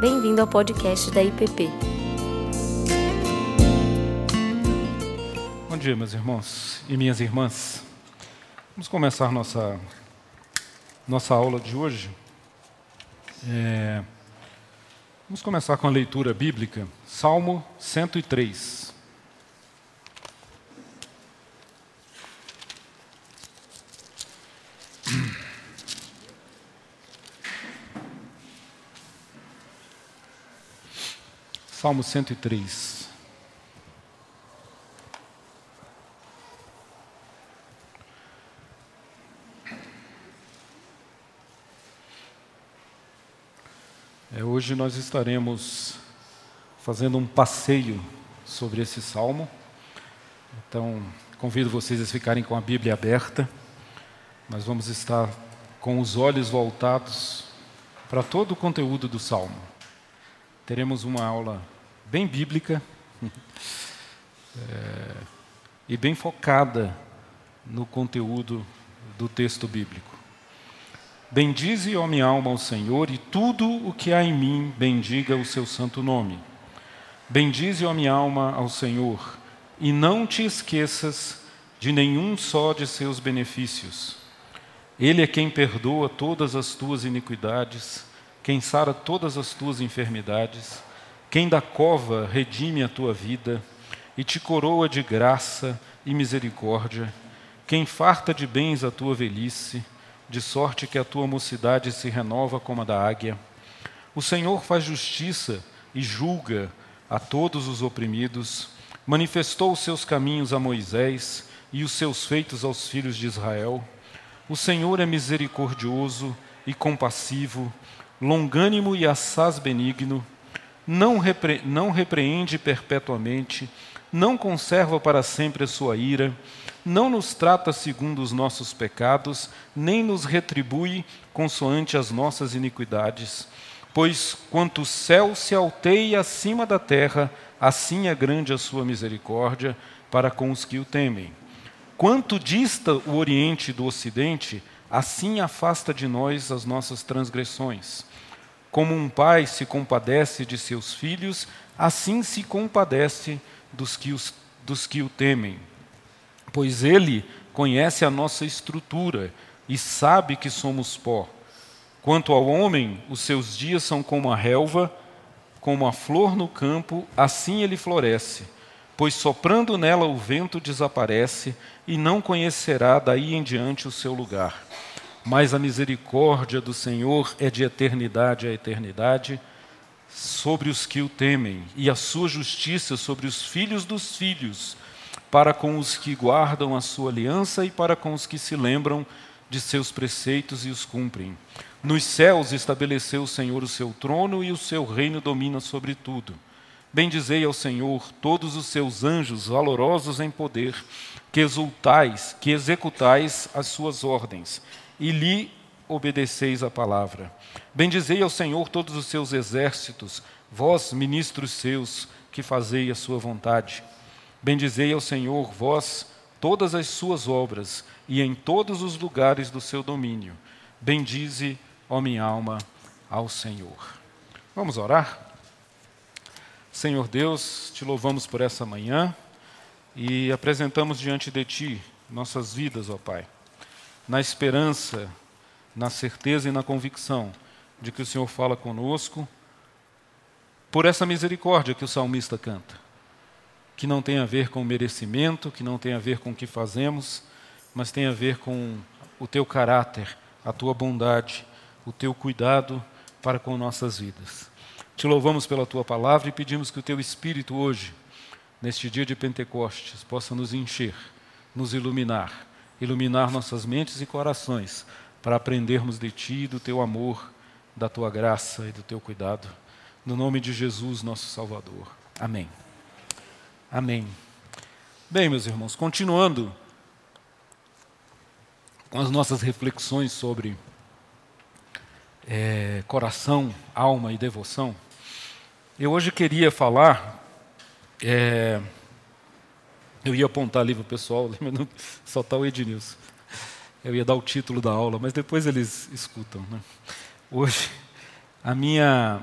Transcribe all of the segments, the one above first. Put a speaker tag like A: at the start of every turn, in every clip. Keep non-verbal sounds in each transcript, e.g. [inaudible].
A: Bem-vindo ao podcast da IPP.
B: Bom dia, meus irmãos e minhas irmãs. Vamos começar nossa, nossa aula de hoje. É, vamos começar com a leitura bíblica, Salmo 103. Salmo 103. É, hoje nós estaremos fazendo um passeio sobre esse salmo. Então, convido vocês a ficarem com a Bíblia aberta. Nós vamos estar com os olhos voltados para todo o conteúdo do salmo teremos uma aula bem bíblica [laughs] é, e bem focada no conteúdo do texto bíblico. Bendize, ó minha alma, ao Senhor, e tudo o que há em mim, bendiga o seu santo nome. Bendize, ó minha alma, ao Senhor, e não te esqueças de nenhum só de seus benefícios. Ele é quem perdoa todas as tuas iniquidades quem sara todas as tuas enfermidades, quem da cova redime a tua vida e te coroa de graça e misericórdia, quem farta de bens a tua velhice, de sorte que a tua mocidade se renova como a da águia. O Senhor faz justiça e julga a todos os oprimidos, manifestou os seus caminhos a Moisés e os seus feitos aos filhos de Israel. O Senhor é misericordioso e compassivo, longânimo e assaz benigno, não, repre não repreende perpetuamente, não conserva para sempre a sua ira, não nos trata segundo os nossos pecados, nem nos retribui consoante as nossas iniquidades. Pois quanto o céu se alteia acima da terra, assim é grande a sua misericórdia para com os que o temem. Quanto dista o Oriente do Ocidente, assim afasta de nós as nossas transgressões. Como um pai se compadece de seus filhos, assim se compadece dos que, os, dos que o temem. Pois ele conhece a nossa estrutura e sabe que somos pó. Quanto ao homem, os seus dias são como a relva, como a flor no campo, assim ele floresce. Pois soprando nela o vento desaparece, e não conhecerá daí em diante o seu lugar mas a misericórdia do Senhor é de eternidade a eternidade sobre os que o temem, e a sua justiça sobre os filhos dos filhos, para com os que guardam a sua aliança e para com os que se lembram de seus preceitos e os cumprem. Nos céus estabeleceu o Senhor o seu trono e o seu reino domina sobre tudo. Bendizei ao Senhor todos os seus anjos valorosos em poder, que exultais, que executais as suas ordens e lhe obedeceis a palavra. Bendizei ao Senhor todos os seus exércitos, vós, ministros seus, que fazei a sua vontade. Bendizei ao Senhor, vós, todas as suas obras, e em todos os lugares do seu domínio. Bendize, ó minha alma, ao Senhor. Vamos orar? Senhor Deus, te louvamos por essa manhã e apresentamos diante de ti nossas vidas, ó Pai na esperança, na certeza e na convicção de que o Senhor fala conosco, por essa misericórdia que o salmista canta, que não tem a ver com merecimento, que não tem a ver com o que fazemos, mas tem a ver com o teu caráter, a tua bondade, o teu cuidado para com nossas vidas. Te louvamos pela tua palavra e pedimos que o teu Espírito hoje, neste dia de Pentecostes, possa nos encher, nos iluminar iluminar nossas mentes e corações para aprendermos de Ti, do Teu amor, da Tua graça e do Teu cuidado. No nome de Jesus, nosso Salvador. Amém. Amém. Bem, meus irmãos, continuando com as nossas reflexões sobre é, coração, alma e devoção, eu hoje queria falar. É, eu ia apontar ali para o pessoal, [laughs] só está o Ednilson. Eu ia dar o título da aula, mas depois eles escutam. Né? Hoje, a minha,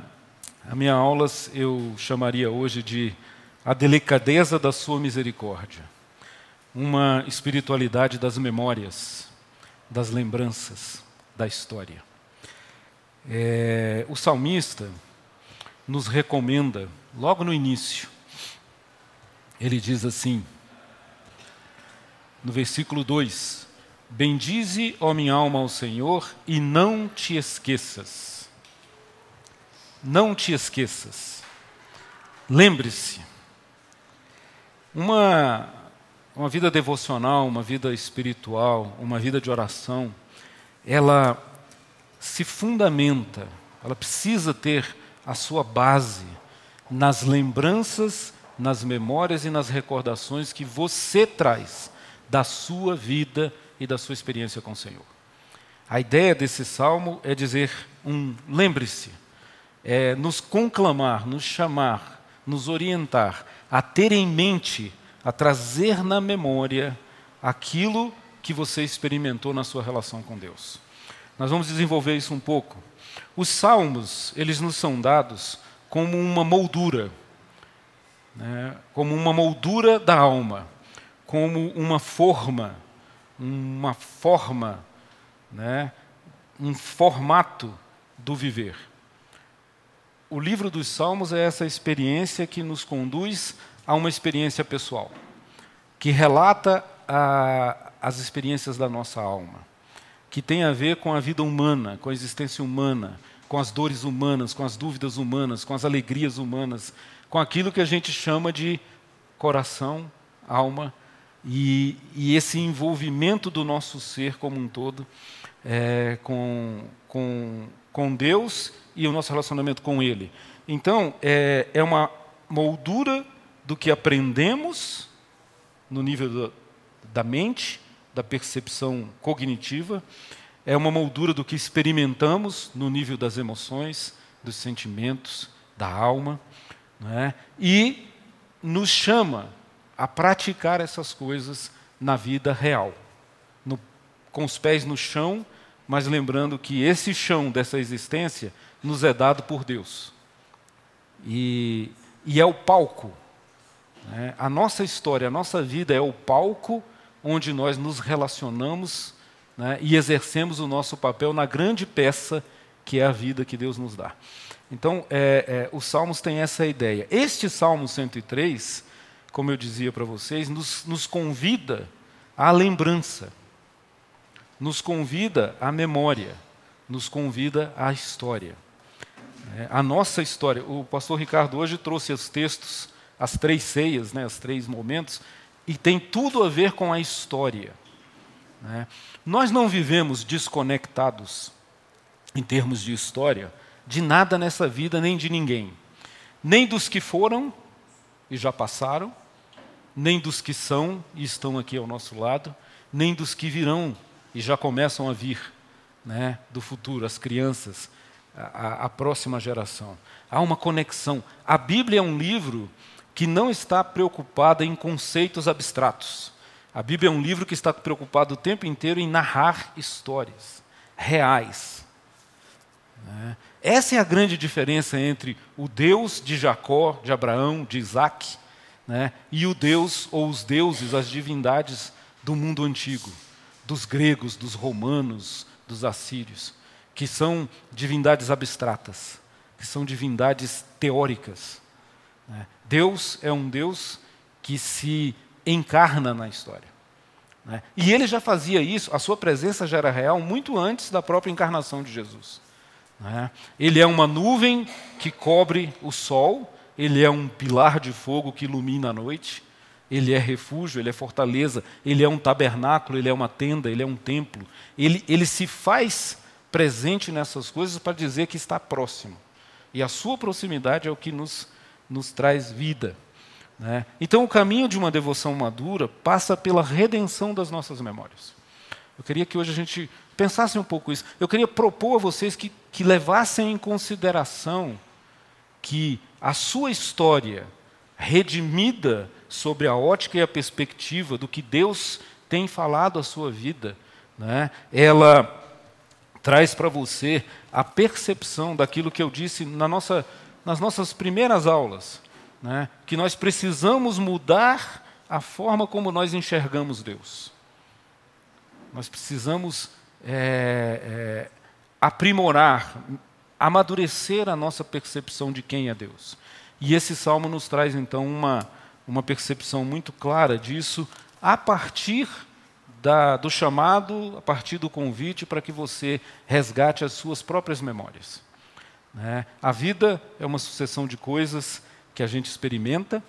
B: A minha aulas eu chamaria hoje de a delicadeza da sua misericórdia, uma espiritualidade das memórias, das lembranças, da história. É, o salmista nos recomenda, logo no início, ele diz assim, no versículo 2: Bendize, ó minha alma, ao Senhor e não te esqueças. Não te esqueças. Lembre-se, uma, uma vida devocional, uma vida espiritual, uma vida de oração, ela se fundamenta, ela precisa ter a sua base nas lembranças, nas memórias e nas recordações que você traz da sua vida e da sua experiência com o Senhor. A ideia desse salmo é dizer um lembre-se é, nos conclamar, nos chamar, nos orientar a ter em mente, a trazer na memória aquilo que você experimentou na sua relação com Deus. Nós vamos desenvolver isso um pouco. Os salmos, eles nos são dados como uma moldura, né? como uma moldura da alma, como uma forma, uma forma, né? um formato do viver o livro dos Salmos é essa experiência que nos conduz a uma experiência pessoal, que relata a, as experiências da nossa alma, que tem a ver com a vida humana, com a existência humana, com as dores humanas, com as dúvidas humanas, com as alegrias humanas, com aquilo que a gente chama de coração, alma e, e esse envolvimento do nosso ser como um todo é, com, com, com Deus e o nosso relacionamento com Ele. Então, é, é uma moldura do que aprendemos no nível do, da mente, da percepção cognitiva, é uma moldura do que experimentamos no nível das emoções, dos sentimentos, da alma, é? e nos chama a praticar essas coisas na vida real, no, com os pés no chão, mas lembrando que esse chão dessa existência nos é dado por Deus. E, e é o palco. Né? A nossa história, a nossa vida é o palco onde nós nos relacionamos né? e exercemos o nosso papel na grande peça que é a vida que Deus nos dá. Então, é, é, os Salmos têm essa ideia. Este Salmo 103, como eu dizia para vocês, nos, nos convida à lembrança, nos convida à memória, nos convida à história. É, a nossa história. O pastor Ricardo hoje trouxe os textos, as três ceias, né, os três momentos, e tem tudo a ver com a história. Né? Nós não vivemos desconectados, em termos de história, de nada nessa vida, nem de ninguém. Nem dos que foram e já passaram, nem dos que são e estão aqui ao nosso lado, nem dos que virão e já começam a vir, né, do futuro, as crianças, a, a próxima geração. Há uma conexão. A Bíblia é um livro que não está preocupada em conceitos abstratos. A Bíblia é um livro que está preocupado o tempo inteiro em narrar histórias reais. Né? Essa é a grande diferença entre o Deus de Jacó, de Abraão, de Isaac, né? e o Deus ou os deuses, as divindades do mundo antigo, dos gregos, dos romanos, dos assírios que são divindades abstratas, que são divindades teóricas. Né? Deus é um Deus que se encarna na história. Né? E ele já fazia isso, a sua presença já era real muito antes da própria encarnação de Jesus. Né? Ele é uma nuvem que cobre o sol, ele é um pilar de fogo que ilumina a noite, ele é refúgio, ele é fortaleza, ele é um tabernáculo, ele é uma tenda, ele é um templo. Ele, ele se faz presente nessas coisas para dizer que está próximo. E a sua proximidade é o que nos, nos traz vida. Né? Então, o caminho de uma devoção madura passa pela redenção das nossas memórias. Eu queria que hoje a gente pensasse um pouco isso. Eu queria propor a vocês que, que levassem em consideração que a sua história, redimida sobre a ótica e a perspectiva do que Deus tem falado à sua vida, né, ela traz para você a percepção daquilo que eu disse na nossa, nas nossas primeiras aulas, né, que nós precisamos mudar a forma como nós enxergamos Deus. Nós precisamos é, é, aprimorar, amadurecer a nossa percepção de quem é Deus. E esse salmo nos traz então uma, uma percepção muito clara disso a partir da, do chamado, a partir do convite para que você resgate as suas próprias memórias. Né? A vida é uma sucessão de coisas que a gente experimenta,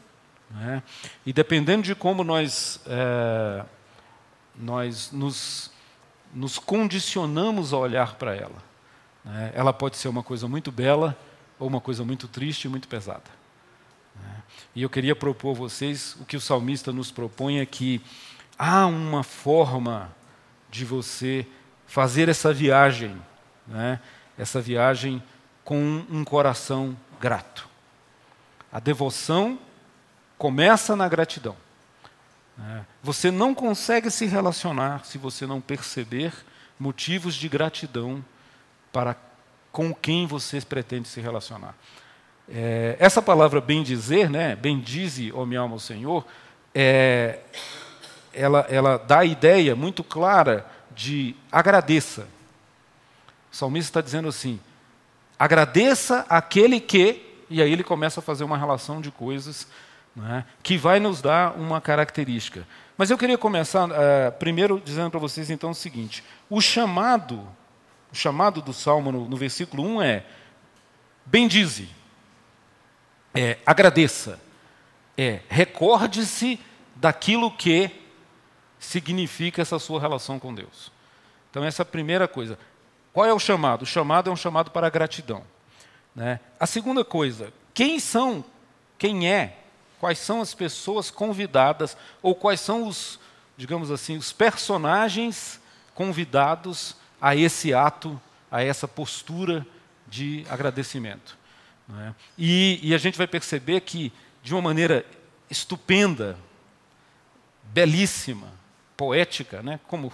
B: né? e dependendo de como nós, é, nós nos, nos condicionamos a olhar para ela, né? ela pode ser uma coisa muito bela ou uma coisa muito triste e muito pesada. Né? E eu queria propor a vocês o que o salmista nos propõe é que há uma forma de você fazer essa viagem, né? essa viagem com um coração grato. A devoção começa na gratidão. Né? Você não consegue se relacionar se você não perceber motivos de gratidão para com quem você pretende se relacionar. É, essa palavra bem dizer, né, bendize, ó minha alma, ao Senhor, é, ela, ela dá a ideia muito clara de agradeça. O salmista está dizendo assim: agradeça aquele que, e aí ele começa a fazer uma relação de coisas né, que vai nos dar uma característica. Mas eu queria começar uh, primeiro dizendo para vocês então o seguinte: o chamado, o chamado do salmo no, no versículo 1 é bendize, é agradeça, é recorde-se daquilo que significa essa sua relação com Deus. Então, essa é a primeira coisa. Qual é o chamado? O chamado é um chamado para a gratidão. Né? A segunda coisa, quem são, quem é, quais são as pessoas convidadas, ou quais são os, digamos assim, os personagens convidados a esse ato, a essa postura de agradecimento. Né? E, e a gente vai perceber que, de uma maneira estupenda, belíssima, poética, né? como,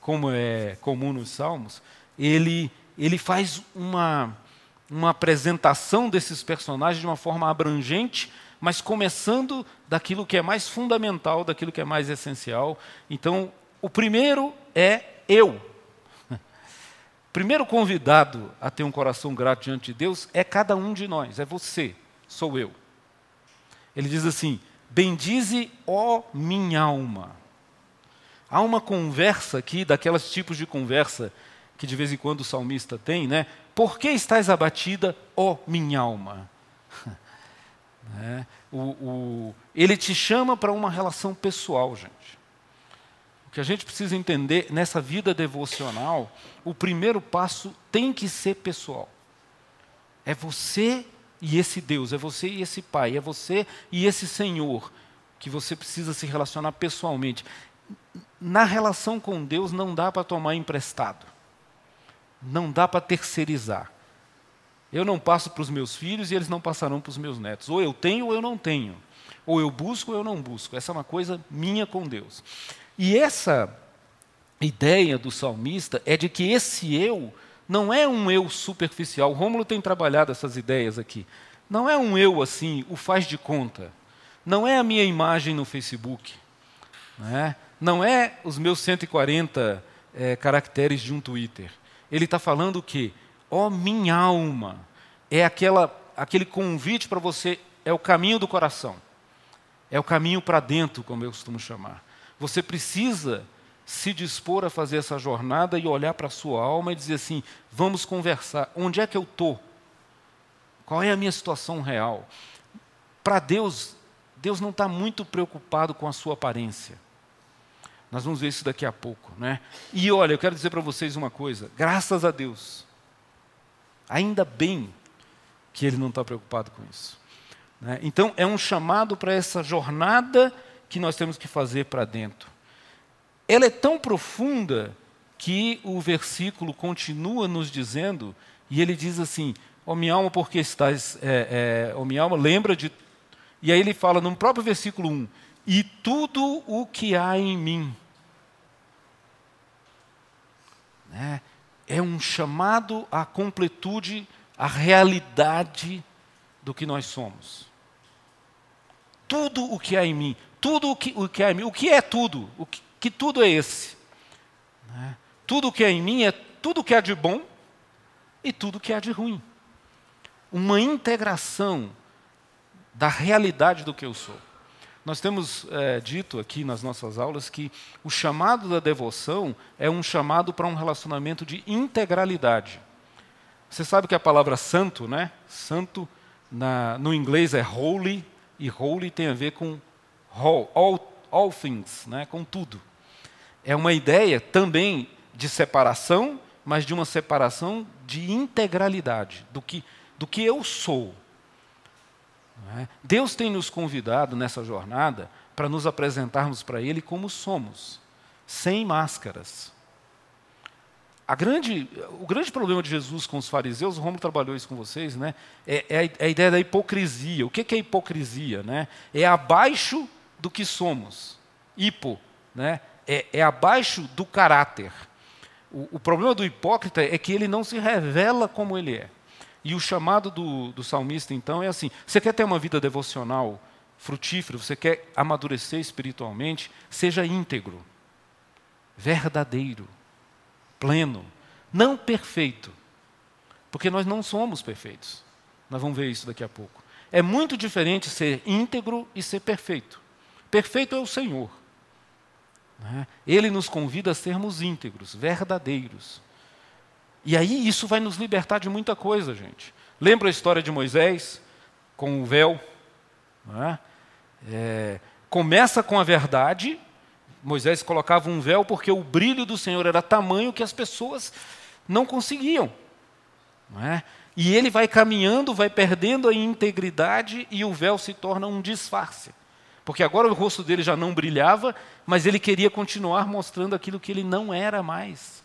B: como é comum nos Salmos, ele, ele faz uma, uma apresentação desses personagens de uma forma abrangente, mas começando daquilo que é mais fundamental, daquilo que é mais essencial. Então, o primeiro é eu. Primeiro convidado a ter um coração grato diante de Deus é cada um de nós, é você, sou eu. Ele diz assim: Bendize, ó minha alma. Há uma conversa aqui, daquelas tipos de conversa que de vez em quando o salmista tem, né? Por que estás abatida, ó minha alma? [laughs] É, o, o, ele te chama para uma relação pessoal, gente. O que a gente precisa entender nessa vida devocional, o primeiro passo tem que ser pessoal. É você e esse Deus, é você e esse Pai, é você e esse Senhor que você precisa se relacionar pessoalmente na relação com Deus não dá para tomar emprestado. Não dá para terceirizar. Eu não passo para os meus filhos e eles não passarão para os meus netos. Ou eu tenho ou eu não tenho. Ou eu busco ou eu não busco. Essa é uma coisa minha com Deus. E essa ideia do salmista é de que esse eu não é um eu superficial. O Rômulo tem trabalhado essas ideias aqui. Não é um eu assim, o faz de conta. Não é a minha imagem no Facebook. Não é? não é os meus 140 é, caracteres de um Twitter. Ele está falando o quê? Ó oh, minha alma. É aquela, aquele convite para você, é o caminho do coração. É o caminho para dentro, como eu costumo chamar. Você precisa se dispor a fazer essa jornada e olhar para a sua alma e dizer assim: vamos conversar. Onde é que eu estou? Qual é a minha situação real? Para Deus, Deus não está muito preocupado com a sua aparência. Nós vamos ver isso daqui a pouco. Né? E olha, eu quero dizer para vocês uma coisa: graças a Deus, ainda bem que Ele não está preocupado com isso. Né? Então, é um chamado para essa jornada que nós temos que fazer para dentro. Ela é tão profunda que o versículo continua nos dizendo, e ele diz assim: Ó oh, minha alma, porque estás. É, é, oh, minha alma, lembra de. E aí ele fala no próprio versículo 1: e tudo o que há em mim. Né? É um chamado à completude, à realidade do que nós somos. Tudo o que há em mim, tudo o que, o que há em mim, o que é tudo? O que, que tudo é esse? Né? Tudo o que há em mim é tudo o que há de bom e tudo o que há de ruim. Uma integração da realidade do que eu sou. Nós temos é, dito aqui nas nossas aulas que o chamado da devoção é um chamado para um relacionamento de integralidade. Você sabe que a palavra santo, né? Santo na, no inglês é holy, e holy tem a ver com all, all, things, né? com tudo. É uma ideia também de separação, mas de uma separação de integralidade, do que, do que eu sou. É? Deus tem nos convidado nessa jornada para nos apresentarmos para Ele como somos, sem máscaras. Grande, o grande problema de Jesus com os fariseus, o Romulo trabalhou isso com vocês, né? É, é, a, é a, ideia da hipocrisia. O que, que é hipocrisia? Né? É abaixo do que somos. Hipo, né? é, é abaixo do caráter. O, o problema do hipócrita é que ele não se revela como ele é. E o chamado do, do salmista, então, é assim: você quer ter uma vida devocional frutífera, você quer amadurecer espiritualmente, seja íntegro, verdadeiro, pleno, não perfeito, porque nós não somos perfeitos. Nós vamos ver isso daqui a pouco. É muito diferente ser íntegro e ser perfeito. Perfeito é o Senhor. Né? Ele nos convida a sermos íntegros, verdadeiros. E aí isso vai nos libertar de muita coisa, gente. Lembra a história de Moisés com o véu? É? É, começa com a verdade. Moisés colocava um véu porque o brilho do Senhor era tamanho que as pessoas não conseguiam. Não é? E ele vai caminhando, vai perdendo a integridade e o véu se torna um disfarce. Porque agora o rosto dele já não brilhava, mas ele queria continuar mostrando aquilo que ele não era mais.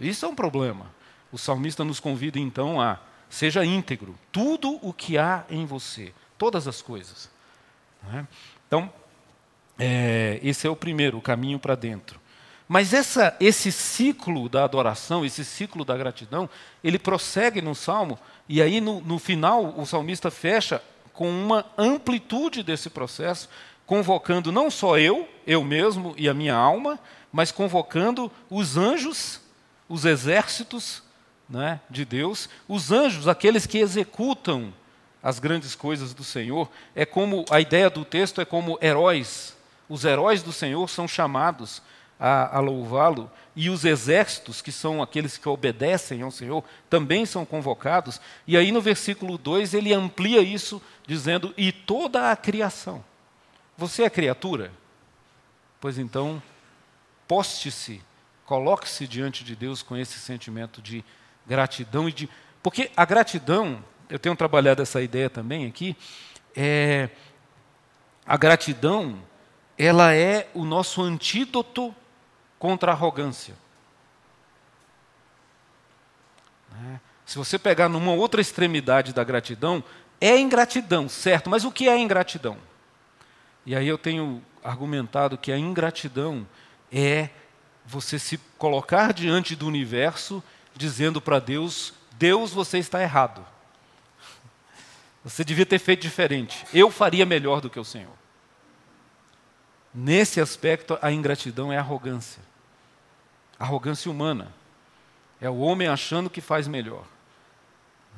B: Isso é um problema. O salmista nos convida então a seja íntegro, tudo o que há em você, todas as coisas. É? Então, é, esse é o primeiro, o caminho para dentro. Mas essa, esse ciclo da adoração, esse ciclo da gratidão, ele prossegue no salmo, e aí no, no final o salmista fecha com uma amplitude desse processo, convocando não só eu, eu mesmo e a minha alma, mas convocando os anjos, os exércitos né, de Deus, os anjos, aqueles que executam as grandes coisas do Senhor, é como a ideia do texto é como heróis. Os heróis do Senhor são chamados a, a louvá-lo, e os exércitos, que são aqueles que obedecem ao Senhor, também são convocados. E aí no versículo 2 ele amplia isso, dizendo: E toda a criação. Você é criatura? Pois então, poste-se, coloque-se diante de Deus com esse sentimento de gratidão e de. Porque a gratidão, eu tenho trabalhado essa ideia também aqui, é, a gratidão, ela é o nosso antídoto contra a arrogância. Né? Se você pegar numa outra extremidade da gratidão, é ingratidão, certo, mas o que é ingratidão? E aí eu tenho argumentado que a ingratidão é você se colocar diante do universo dizendo para Deus: Deus, você está errado. Você devia ter feito diferente. Eu faria melhor do que o Senhor. Nesse aspecto, a ingratidão é arrogância. Arrogância humana. É o homem achando que faz melhor.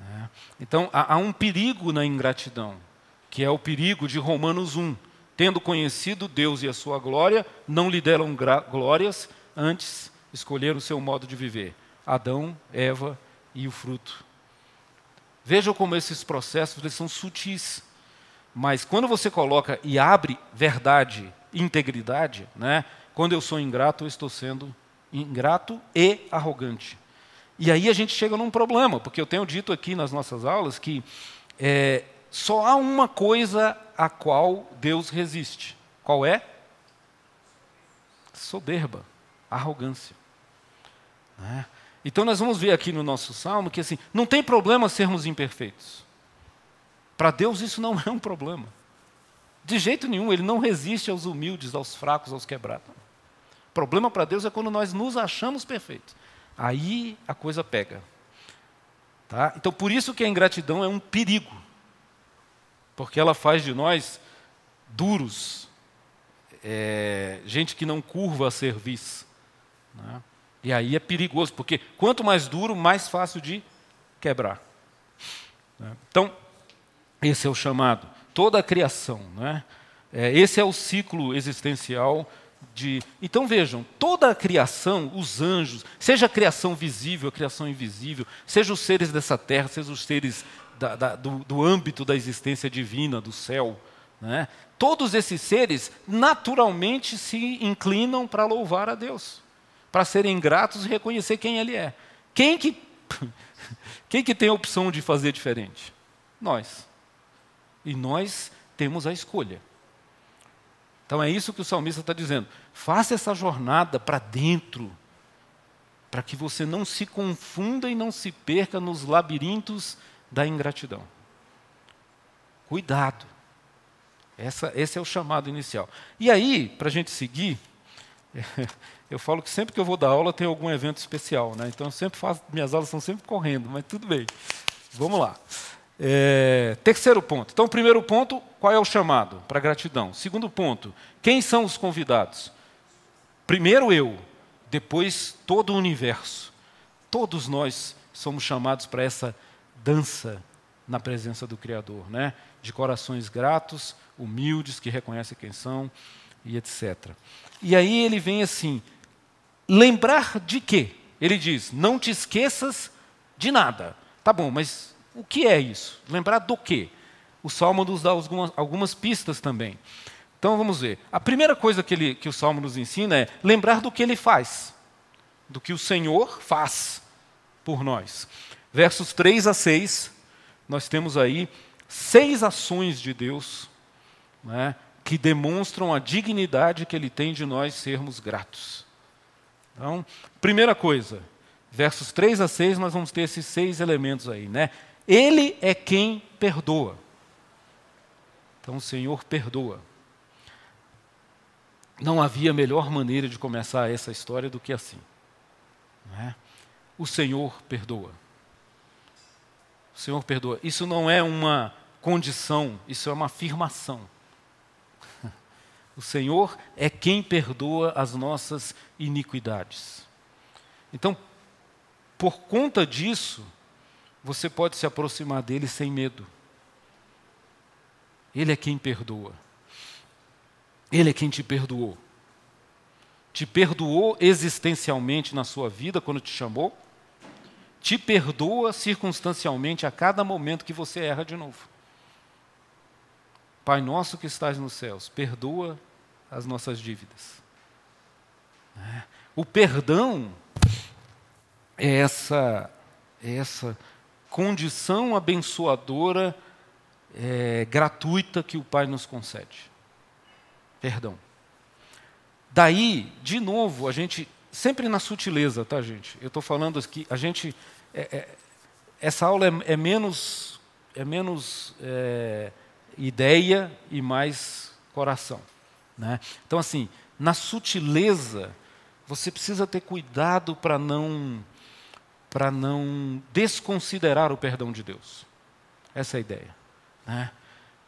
B: Né? Então, há, um perigo na ingratidão, que é o perigo de Romanos 1. Tendo conhecido Deus e a sua glória, não lhe deram glórias, antes escolheram o seu modo de viver. Adão, Eva e o fruto. Vejam como esses processos eles são sutis. Mas quando você coloca e abre verdade, integridade, né? quando eu sou ingrato, eu estou sendo ingrato e arrogante. E aí a gente chega num problema, porque eu tenho dito aqui nas nossas aulas que é, só há uma coisa a qual Deus resiste. Qual é? Soberba, arrogância. Né? Então nós vamos ver aqui no nosso salmo que assim, não tem problema sermos imperfeitos. Para Deus isso não [laughs] é um problema. De jeito nenhum, ele não resiste aos humildes, aos fracos, aos quebrados. Problema para Deus é quando nós nos achamos perfeitos. Aí a coisa pega. Tá? Então, por isso que a ingratidão é um perigo. porque ela faz de nós duros, é, gente que não curva a serviço. Né? E aí é perigoso, porque quanto mais duro, mais fácil de quebrar. Né? Então, esse é o chamado. Toda a criação. Né? É, esse é o ciclo existencial de. Então vejam, toda a criação, os anjos, seja a criação visível, a criação invisível, seja os seres dessa terra, seja os seres da, da, do, do âmbito da existência divina, do céu, né? todos esses seres naturalmente se inclinam para louvar a Deus, para serem gratos e reconhecer quem Ele é. Quem que, [laughs] quem que tem a opção de fazer diferente? Nós. E nós temos a escolha. Então é isso que o salmista está dizendo. Faça essa jornada para dentro, para que você não se confunda e não se perca nos labirintos da ingratidão. Cuidado. Essa, esse é o chamado inicial. E aí, para a gente seguir, [laughs] eu falo que sempre que eu vou dar aula tem algum evento especial, né? Então eu sempre faço, minhas aulas são sempre correndo, mas tudo bem. Vamos lá. É, terceiro ponto. Então, primeiro ponto, qual é o chamado para gratidão? Segundo ponto, quem são os convidados? Primeiro eu, depois todo o universo. Todos nós somos chamados para essa dança na presença do Criador, né? De corações gratos, humildes, que reconhecem quem são e etc. E aí ele vem assim: lembrar de quê? Ele diz: não te esqueças de nada. Tá bom, mas o que é isso? Lembrar do quê? O Salmo nos dá algumas, algumas pistas também. Então vamos ver. A primeira coisa que, ele, que o Salmo nos ensina é lembrar do que ele faz, do que o Senhor faz por nós. Versos 3 a 6, nós temos aí seis ações de Deus né, que demonstram a dignidade que ele tem de nós sermos gratos. Então, primeira coisa, versos 3 a 6, nós vamos ter esses seis elementos aí, né? Ele é quem perdoa. Então o Senhor perdoa. Não havia melhor maneira de começar essa história do que assim. É? O Senhor perdoa. O Senhor perdoa. Isso não é uma condição, isso é uma afirmação. [laughs] O Senhor é quem perdoa as nossas iniquidades. Então, por conta disso, você pode se aproximar dele sem medo. Ele é quem perdoa. Ele é quem te perdoou. Te perdoou existencialmente na sua vida quando te chamou. Te perdoa circunstancialmente a cada momento que você erra de novo. Pai nosso que estás nos céus, perdoa as nossas dívidas. É. O perdão é essa, é essa condição abençoadora é, gratuita que o Pai nos concede. Perdão. Daí, de novo, a gente, sempre na sutileza, tá, gente? Eu estou falando aqui, a gente. É, é, essa aula é, é menos, é menos é, ideia e mais coração. Né? Então, assim, na sutileza, você precisa ter cuidado para não para não desconsiderar o perdão de Deus. Essa é a ideia. Né?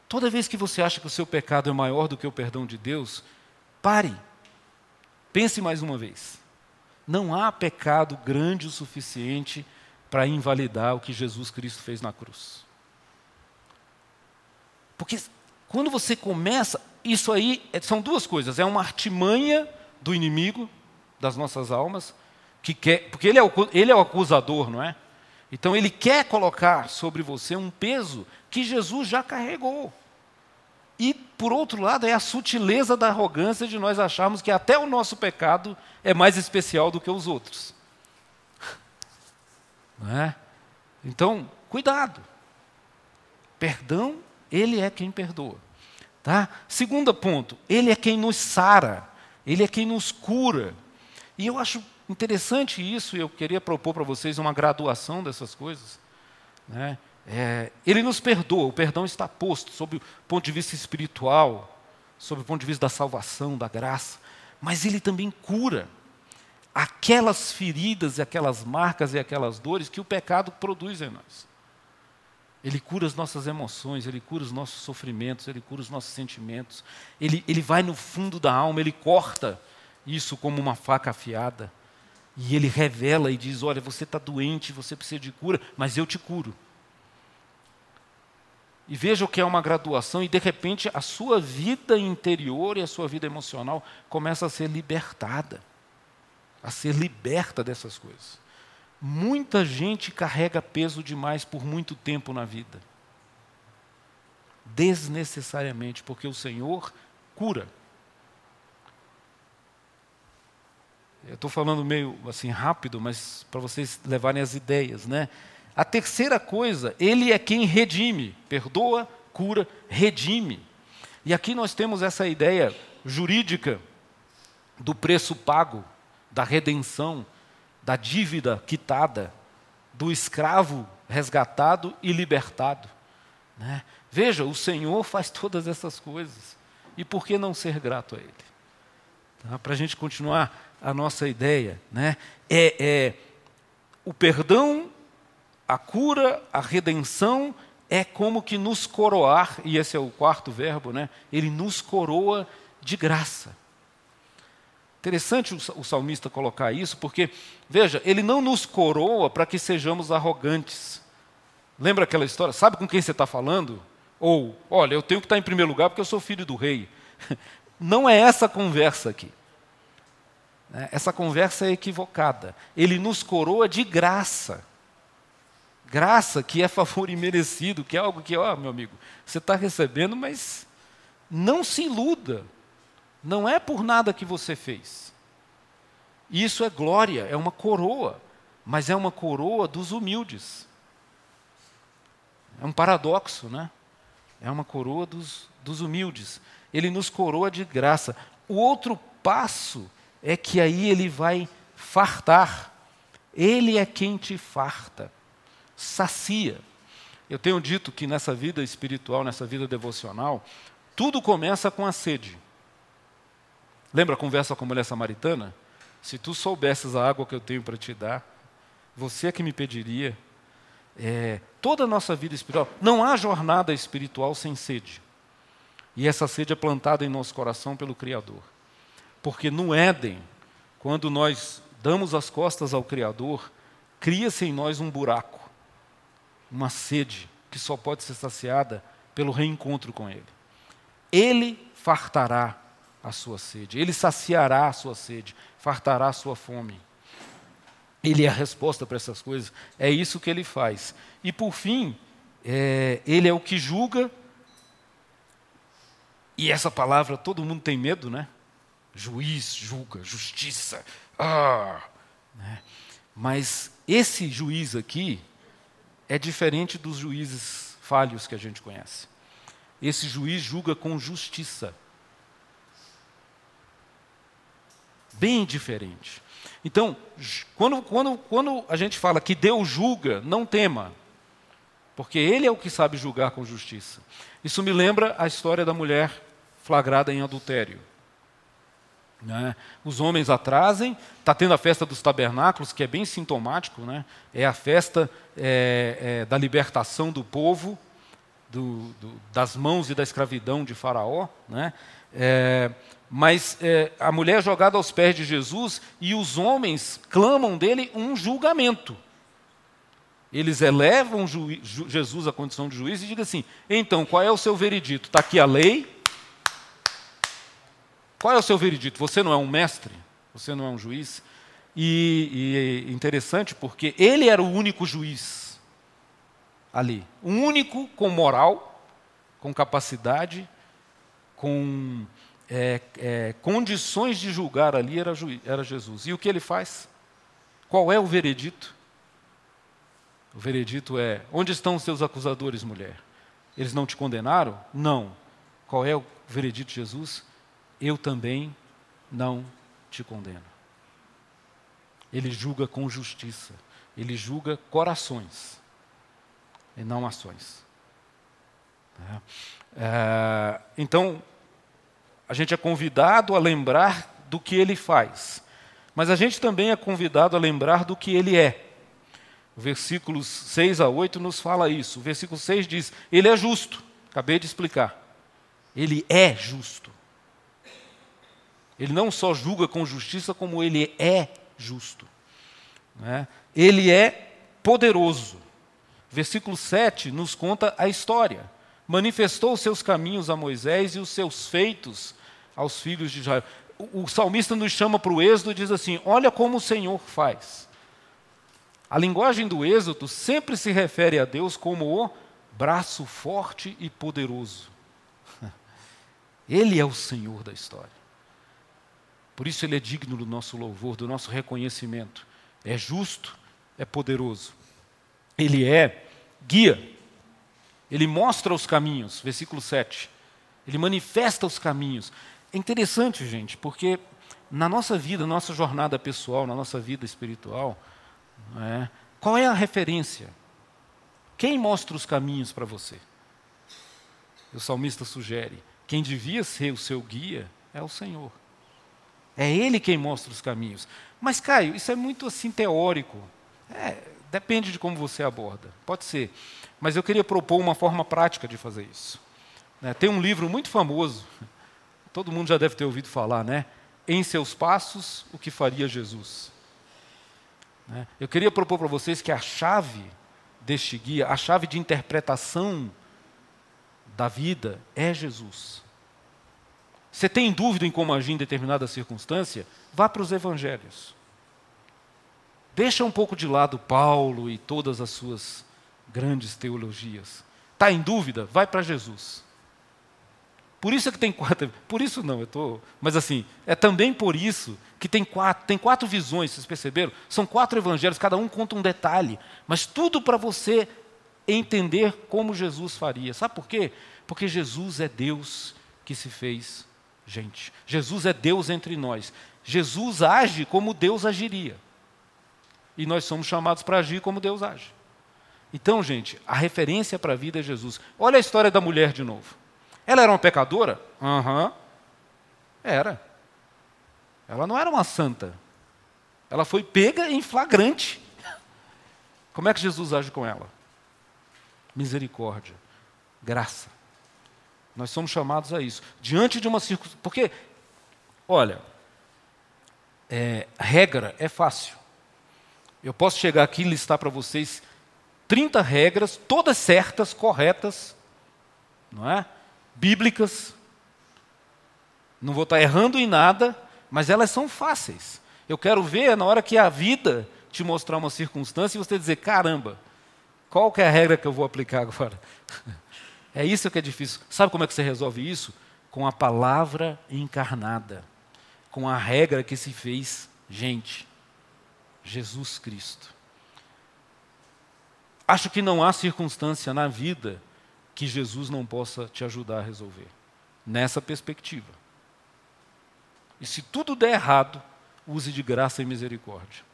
B: Toda vez que você acha que o seu pecado é maior do que o perdão de Deus, pare. Pense mais uma vez. Não há pecado grande o suficiente para invalidar o que Jesus Cristo fez na cruz. Porque quando você começa, isso aí é, são duas coisas: é uma artimanha do inimigo das nossas almas, que quer, porque ele é, o, ele é o acusador, não é? Então ele quer colocar sobre você um peso que Jesus já carregou. E, por outro lado, é a sutileza da arrogância de nós acharmos que até o nosso pecado é mais especial do que os outros. [laughs] Não é? Então, cuidado. Perdão, ele é quem perdoa. Tá? Segundo ponto, ele é quem nos sara, ele é quem nos cura. E eu acho Interessante isso, e eu queria propor para vocês uma graduação dessas coisas. Né? É, ele nos perdoa, o perdão está posto sob o ponto de vista espiritual, sob o ponto de vista da salvação, da graça, mas ele também cura aquelas feridas aquelas marcas e aquelas dores que o pecado produz em nós. Ele cura as nossas emoções, Ele cura os nossos sofrimentos, Ele cura os nossos sentimentos. Ele, ele vai no fundo da alma, Ele corta isso como uma faca afiada. E Ele revela e diz: Olha, você está doente, você precisa de cura, mas eu te curo. E veja o que é uma graduação, e de repente a sua vida interior e a sua vida emocional começa a ser libertada, a ser liberta dessas coisas. Muita gente carrega peso demais por muito tempo na vida. Desnecessariamente, porque o Senhor cura. Eu estou falando meio assim rápido, mas para vocês levarem as ideias, né? A terceira coisa, Ele é quem redime, perdoa, cura, redime. E aqui nós temos essa ideia jurídica do preço pago, da redenção, da dívida quitada, do escravo resgatado e libertado. Né? Veja, o Senhor faz todas essas coisas. E por que não ser grato a Ele? Tá? Para a gente continuar a nossa ideia. Né? É, é, o perdão, a cura, a redenção é como que nos coroar, e esse é o quarto verbo, né? ele nos coroa de graça. Interessante o salmista colocar isso, porque, veja, ele não nos coroa para que sejamos arrogantes. Lembra aquela história? Sabe com quem você está falando? Ou, olha, eu tenho que estar em primeiro lugar porque eu sou filho do rei. [laughs] Não é essa conversa aqui. Né? Essa conversa é equivocada. Ele nos coroa de graça. Graça que é favor [laughs] imerecido, que é algo que, ó, meu amigo, você está recebendo, mas não se iluda. Não é por nada que você fez. Isso é glória, é uma coroa, mas é uma coroa dos humildes. É um paradoxo, né? É uma coroa dos, dos humildes. Ele nos coroa de graça. O outro passo é que aí ele vai fartar. Ele é quem te farta, sacia. Eu tenho dito que nessa vida espiritual, nessa vida devocional, tudo começa com a sede. Lembra a conversa com a mulher samaritana? Se tu soubesses a água que eu tenho para te dar, você é que me pediria. É, toda a nossa vida espiritual, não há jornada espiritual sem sede. E essa sede é plantada em nosso coração pelo Criador. Porque no Éden, quando nós damos as costas ao Criador, cria-se em nós um buraco, uma sede que só pode ser saciada pelo reencontro com Ele. Ele fartará a sua sede, Ele saciará a sua sede, fartará a sua fome. Ele é a resposta para essas coisas, é isso que Ele faz. E por fim, é, Ele é o que julga, e essa palavra todo mundo tem medo, né? Juiz, julga, justiça. Ah, né? Mas esse juiz aqui é diferente dos juízes falhos que a gente conhece. Esse juiz julga com justiça. bem diferente. Então, quando, quando, quando a gente fala que Deus julga, não tema, porque Ele é o que sabe julgar com justiça. Isso me lembra a história da mulher flagrada em adultério. Né? Os homens atrasem, está tendo a festa dos tabernáculos, que é bem sintomático, né? é a festa é, é, da libertação do povo do, do, das mãos e da escravidão de Faraó. Né? É, mas é, a mulher é jogada aos pés de Jesus e os homens clamam dele um julgamento. Eles elevam Jesus à condição de juiz e dizem assim: então, qual é o seu veredito? Está aqui a lei. Qual é o seu veredito? Você não é um mestre? Você não é um juiz? E, e é interessante porque ele era o único juiz ali. O único com moral, com capacidade, com é, é, condições de julgar ali era, era Jesus. E o que ele faz? Qual é o veredito? O veredito é: onde estão os seus acusadores, mulher? Eles não te condenaram? Não. Qual é o veredito de Jesus? Eu também não te condeno. Ele julga com justiça. Ele julga corações e não ações. É, é então, a gente é convidado a lembrar do que ele faz, mas a gente também é convidado a lembrar do que ele é. versículos 6 a 8 nos fala isso. O versículo 6 diz: Ele é justo. Acabei de explicar. Ele é justo. Ele não só julga com justiça, como ele é justo. Né? Ele é poderoso. Versículo 7 nos conta a história. Manifestou os seus caminhos a Moisés e os seus feitos aos filhos de Israel. O, o salmista nos chama para o êxodo e diz assim: Olha como o Senhor faz. A linguagem do êxodo sempre se refere a Deus como o braço forte e poderoso. [laughs] Ele é o Senhor da história. Por isso ele é digno do nosso louvor, do nosso reconhecimento. É justo, é poderoso. Ele é guia. Ele mostra os caminhos, versículo 7. Ele manifesta os caminhos. É interessante, gente, porque na nossa vida, na nossa jornada pessoal, na nossa vida espiritual, é, qual é a referência? Quem mostra os caminhos para você? O salmista sugere: quem devia ser o seu guia é o Senhor. É Ele quem mostra os caminhos. Mas, Caio, isso é muito assim teórico. É, depende de como você aborda. Pode ser. Mas eu queria propor uma forma prática de fazer isso. Né, tem um livro muito famoso, [laughs] todo mundo já deve ter ouvido falar, né? Em seus passos, o que faria Jesus. Né? Eu queria propor para vocês que a chave deste guia, a chave de interpretação da vida é Jesus. Você tem dúvida em como agir em determinada circunstância? Vá para os evangelhos. Deixa um pouco de lado Paulo e todas as suas grandes teologias. Está em dúvida? Vai para Jesus. Por isso é que tem quatro. Por isso não, eu estou. Mas assim, é também por isso que tem quatro, tem quatro visões, vocês perceberam? São quatro evangelhos, cada um conta um detalhe, mas tudo para você entender como Jesus faria. Sabe por quê? Porque Jesus é Deus que se fez gente. Jesus é Deus entre nós. Jesus age como Deus agiria. E nós somos chamados para agir como Deus age. Então, gente, a referência para a vida é Jesus. Olha a história da mulher de novo. Ela era uma pecadora? Aham. Uhum. Era. Ela não era uma santa. Ela foi pega em flagrante. Como é que Jesus age com ela? Misericórdia, graça. Nós somos chamados a isso. Diante de uma circunstância. Porque, olha, é, regra é fácil. Eu posso chegar aqui e listar para vocês 30 regras, todas certas, corretas, não é? Bíblicas. Não vou estar errando em nada, mas elas são fáceis. Eu quero ver na hora que a vida te mostrar uma circunstância e você dizer: caramba, qual que é a regra que eu vou aplicar agora? [laughs] É isso que é difícil. Sabe como é que você resolve isso? Com a palavra encarnada, com a regra que se fez gente, Jesus Cristo. Acho que não há circunstância na vida que Jesus não possa te ajudar a resolver, nessa perspectiva. E se tudo der errado, use de graça e misericórdia.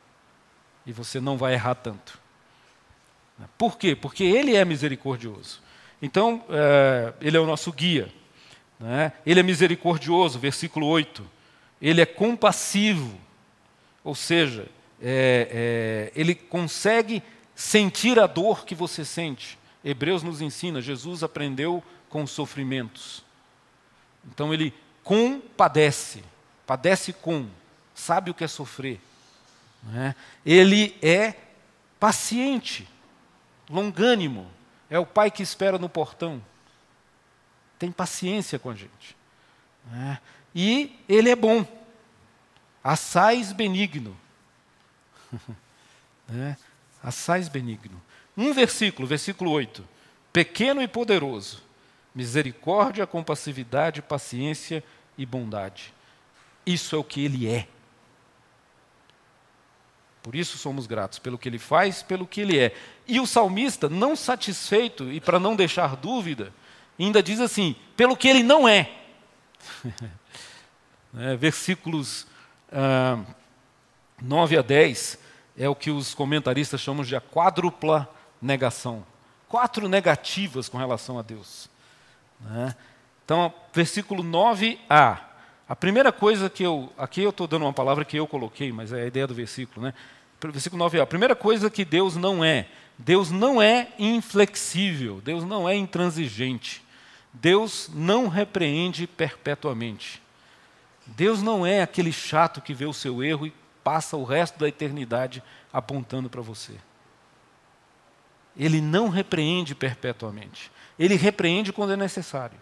B: E você não vai errar tanto. Por quê? Porque Ele é misericordioso. Então, é, ele é o nosso guia. Né? Ele é misericordioso, versículo 8. Ele é compassivo, ou seja, é, é, ele consegue sentir a dor que você sente. Hebreus nos ensina, Jesus aprendeu com os sofrimentos. Então ele compadece, padece com, sabe o que é sofrer. Né? Ele é paciente, longânimo, é o pai que espera no portão. Tem paciência com a gente. Né? E ele é bom. Assais benigno. [laughs] né? Assais benigno. Um versículo, versículo 8. Pequeno e poderoso. Misericórdia, compassividade, paciência e bondade. Isso é o que ele é. Por isso somos gratos, pelo que ele faz, pelo que ele é. E o salmista, não satisfeito e para não deixar dúvida, ainda diz assim: pelo que ele não é. [laughs] é versículos ah, 9 a 10 é o que os comentaristas chamam de a quádrupla negação. Quatro negativas com relação a Deus. Né? Então, versículo 9a. A primeira coisa que eu. Aqui eu estou dando uma palavra que eu coloquei, mas é a ideia do versículo, né? versículo 9a. A primeira coisa que Deus não é, Deus não é inflexível, Deus não é intransigente. Deus não repreende perpetuamente. Deus não é aquele chato que vê o seu erro e passa o resto da eternidade apontando para você. Ele não repreende perpetuamente. Ele repreende quando é necessário.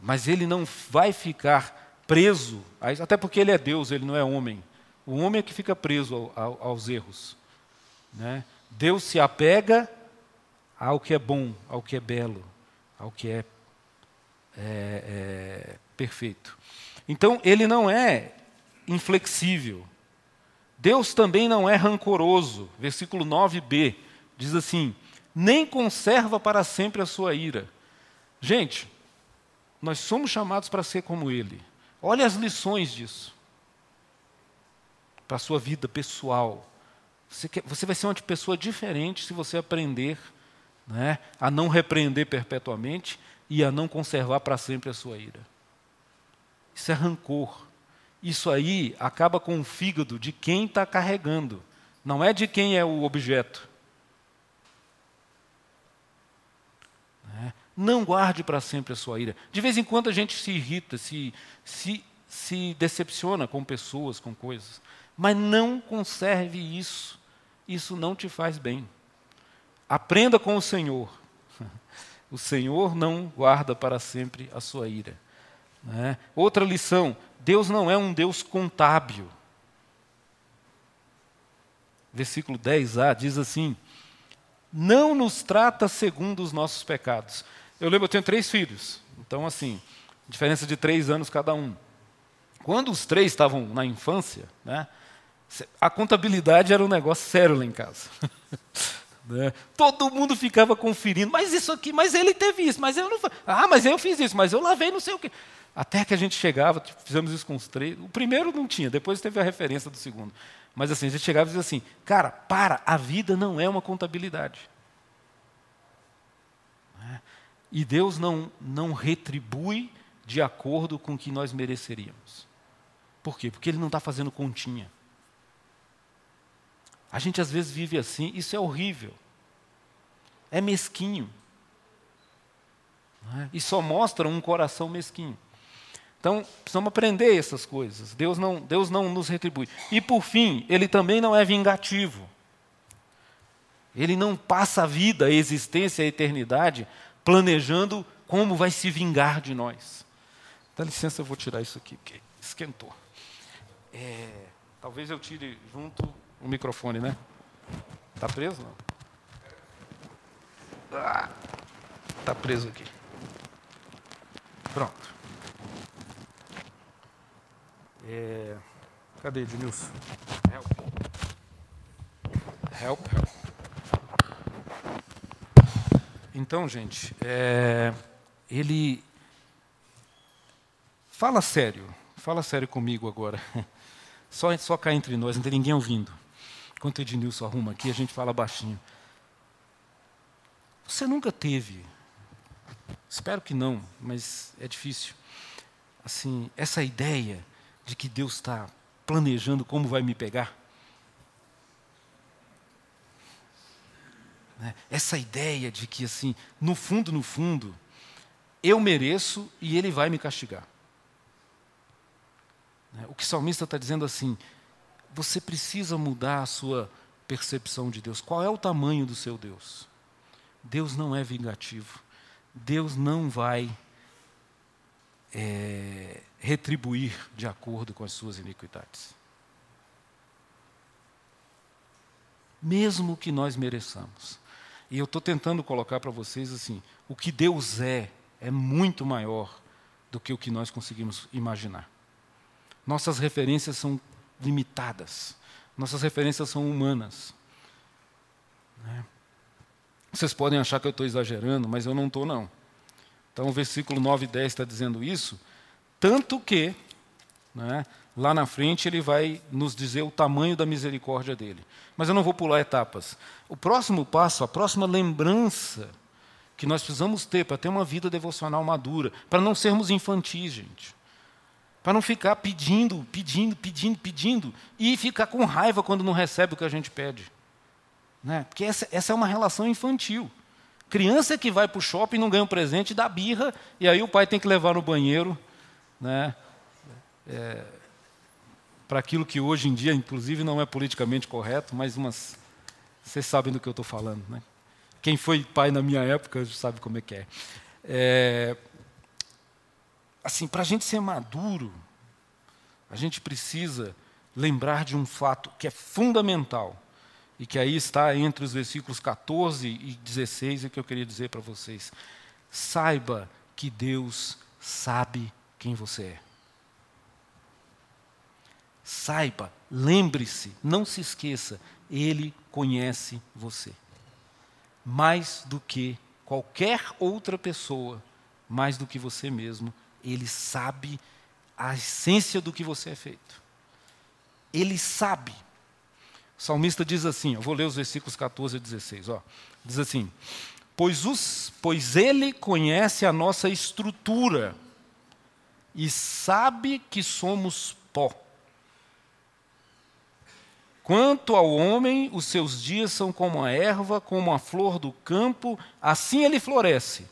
B: Mas ele não vai ficar preso, até porque ele é Deus, ele não é homem. O homem é que fica preso ao, ao, aos erros. Né? Deus se apega ao que é bom, ao que é belo, ao que é, é, é perfeito. Então, ele não é inflexível. Deus também não é rancoroso. Versículo 9b diz assim: nem conserva para sempre a sua ira. Gente, nós somos chamados para ser como Ele. Olha as lições disso. Para a sua vida pessoal. Você, quer, você vai ser uma pessoa diferente se você aprender né, a não repreender perpetuamente e a não conservar para sempre a sua ira. Isso é rancor. Isso aí acaba com o fígado de quem está carregando, não é de quem é o objeto. Né? Não guarde para sempre a sua ira. De vez em quando a gente se irrita, se, se, se decepciona com pessoas, com coisas. Mas não conserve isso. Isso não te faz bem. Aprenda com o Senhor. [laughs] O Senhor não guarda para sempre a sua ira. Né? Outra lição: Deus não é um Deus contábil. Versículo 10a diz assim: Não nos trata segundo os nossos pecados. Eu lembro, eu tenho três filhos, então, assim, diferença de três anos cada um. Quando os três estavam na infância, né, a contabilidade era um negócio sério lá em casa. [laughs] né? Todo mundo ficava conferindo, mas isso aqui, mas ele teve isso, mas eu não. Ah, mas eu fiz isso, mas eu lavei não sei o quê. Até que a gente chegava, fizemos isso com os três. O primeiro não tinha, depois teve a referência do segundo. Mas assim, a gente chegava e dizia assim: cara, para, a vida não é uma contabilidade. E Deus não, não retribui de acordo com o que nós mereceríamos. Por quê? Porque Ele não está fazendo continha. A gente às vezes vive assim, isso é horrível. É mesquinho. É? E só mostra um coração mesquinho. Então, precisamos aprender essas coisas. Deus não, Deus não nos retribui. E por fim, Ele também não é vingativo. Ele não passa a vida, a existência, a eternidade planejando como vai se vingar de nós. Dá licença, eu vou tirar isso aqui, porque esquentou. É, talvez eu tire junto o microfone, né? Está preso? Não. Ah, preso aqui. Pronto. É, cadê, Edmilson? Help. Help, help. Então, gente, é, ele fala sério, fala sério comigo agora. [laughs] Só, só cá entre nós, não tem ninguém ouvindo. Enquanto o Ednilson arruma aqui, a gente fala baixinho. Você nunca teve, espero que não, mas é difícil, assim, essa ideia de que Deus está planejando como vai me pegar? Né? Essa ideia de que, assim, no fundo, no fundo, eu mereço e ele vai me castigar. Né? O que o salmista está dizendo assim, você precisa mudar a sua percepção de Deus. Qual é o tamanho do seu Deus? Deus não é vingativo. Deus não vai é, retribuir de acordo com as suas iniquidades. Mesmo que nós mereçamos. E eu estou tentando colocar para vocês assim: o que Deus é, é muito maior do que o que nós conseguimos imaginar. Nossas referências são limitadas, nossas referências são humanas. Né? Vocês podem achar que eu estou exagerando, mas eu não estou, não. Então, o versículo 9 e 10 está dizendo isso, tanto que, né, lá na frente, ele vai nos dizer o tamanho da misericórdia dele. Mas eu não vou pular etapas. O próximo passo, a próxima lembrança que nós precisamos ter para ter uma vida devocional madura, para não sermos infantis, gente. Para não ficar pedindo, pedindo, pedindo, pedindo e ficar com raiva quando não recebe o que a gente pede. Né? Porque essa, essa é uma relação infantil. Criança que vai para o shopping não ganha um presente, dá birra, e aí o pai tem que levar no banheiro né? É, para aquilo que hoje em dia, inclusive, não é politicamente correto, mas umas. Vocês sabem do que eu estou falando. Né? Quem foi pai na minha época sabe como é que é. é assim, para a gente ser maduro, a gente precisa lembrar de um fato que é fundamental e que aí está entre os versículos 14 e 16 e que eu queria dizer para vocês. Saiba que Deus sabe quem você é. Saiba, lembre-se, não se esqueça, Ele conhece você. Mais do que qualquer outra pessoa, mais do que você mesmo, Ele sabe a essência do que você é feito. Ele sabe. O salmista diz assim, eu vou ler os versículos 14 e 16. Ó, diz assim: pois, os, pois Ele conhece a nossa estrutura e sabe que somos pó. Quanto ao homem, os seus dias são como a erva, como a flor do campo, assim ele floresce,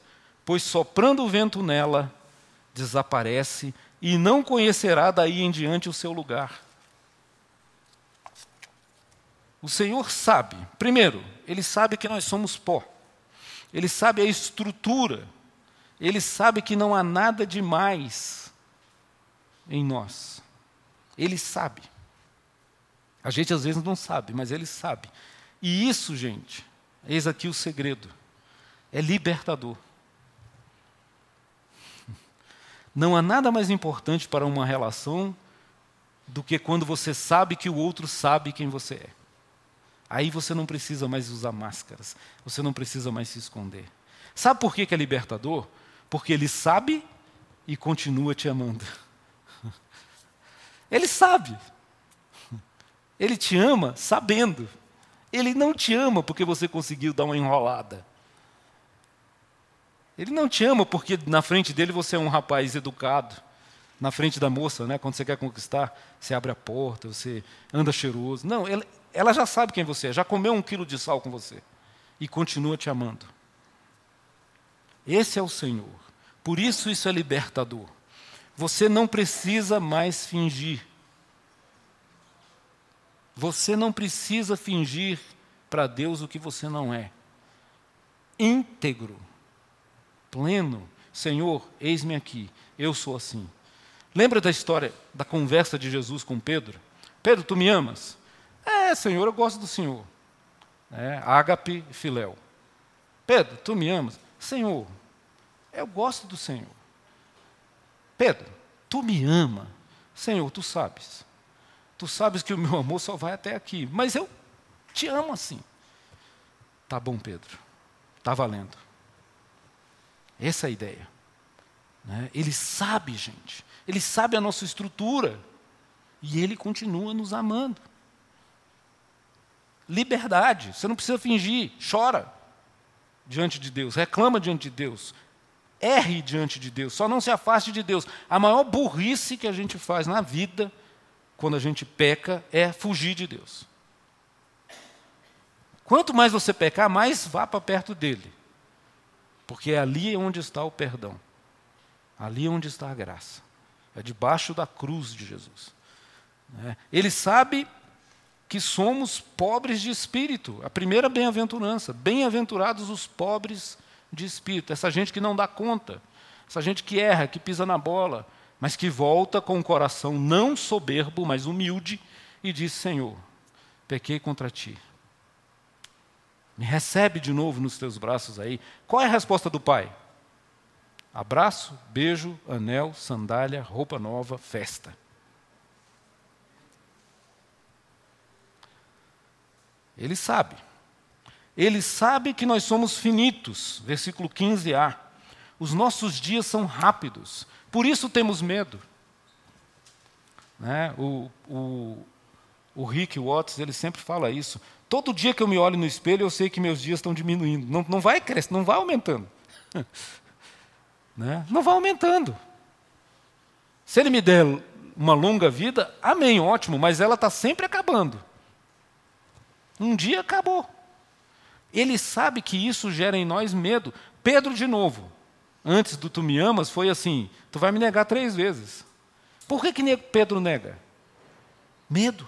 B: pois soprando o vento nela, desaparece e não conhecerá daí em diante o seu lugar. O Senhor sabe, primeiro, Ele sabe que nós somos pó, Ele sabe a estrutura, Ele sabe que não há nada demais em nós. Ele sabe. A gente às vezes não sabe, mas ele sabe. E isso, gente, eis aqui o segredo. É libertador. [laughs] Não há nada mais importante para uma relação do que quando você sabe que o outro sabe quem você é. Aí você não precisa mais usar máscaras, você não precisa mais se esconder. Sabe por que é libertador? Porque ele sabe e continua te amando. [laughs] Ele sabe. Ele te ama sabendo. Ele não te ama porque você conseguiu dar uma enrolada. Ele não te ama porque na frente dele você é um rapaz educado. Na frente da moça, né, quando você quer conquistar, você abre a porta, você anda cheiroso. Não, ela, ela já sabe quem você é, já comeu um quilo de sal com você e continua te amando. Esse é o Senhor. Por isso isso é libertador. Você não precisa mais fingir. Você não precisa fingir para Deus o que você não é. Íntegro, pleno. Senhor, eis-me aqui, eu sou assim. Lembra da história da conversa de Jesus com Pedro? Pedro, tu me amas? É, Senhor, eu gosto do Senhor. É, ágape filéu. Pedro, tu me amas? Senhor, eu gosto do Senhor. Pedro, tu me ama. Senhor, tu sabes. Tu sabes que o meu amor só vai até aqui, mas eu te amo assim. Tá bom, Pedro. Tá valendo. Essa é a ideia. Né? Ele sabe, gente. Ele sabe a nossa estrutura. E ele continua nos amando. Liberdade. Você não precisa fingir. Chora diante de Deus. Reclama diante de Deus. Erre diante de Deus. Só não se afaste de Deus. A maior burrice que a gente faz na vida quando a gente peca, é fugir de Deus. Quanto mais você pecar, mais vá para perto dele. Porque é ali onde está o perdão. Ali onde está a graça. É debaixo da cruz de Jesus. Né? Ele sabe que somos pobres de espírito. A primeira bem-aventurança. Bem-aventurados os pobres de espírito. Essa gente que não dá conta. Essa gente que erra, que pisa na bola, mas que volta com o coração não soberbo, mas humilde, e diz: Senhor, pequei contra ti. Me recebe de novo nos teus braços aí. Qual é a resposta do pai? Abraço, beijo, anel, sandália, roupa nova, festa. Ele sabe. Ele sabe que nós somos finitos. Versículo 15a. Os nossos dias são rápidos. Por isso temos medo. Né? O, o, o Rick Watts ele sempre fala isso. Todo dia que eu me olho no espelho, eu sei que meus dias estão diminuindo. Não, não vai crescendo, não vai aumentando. [laughs] né? Não vai aumentando. Se Ele me der uma longa vida, amém, ótimo, mas ela está sempre acabando. Um dia acabou. Ele sabe que isso gera em nós medo. Pedro, de novo, antes do tu me amas, foi assim: tu vai me negar três vezes. Por que, que Pedro nega? Medo.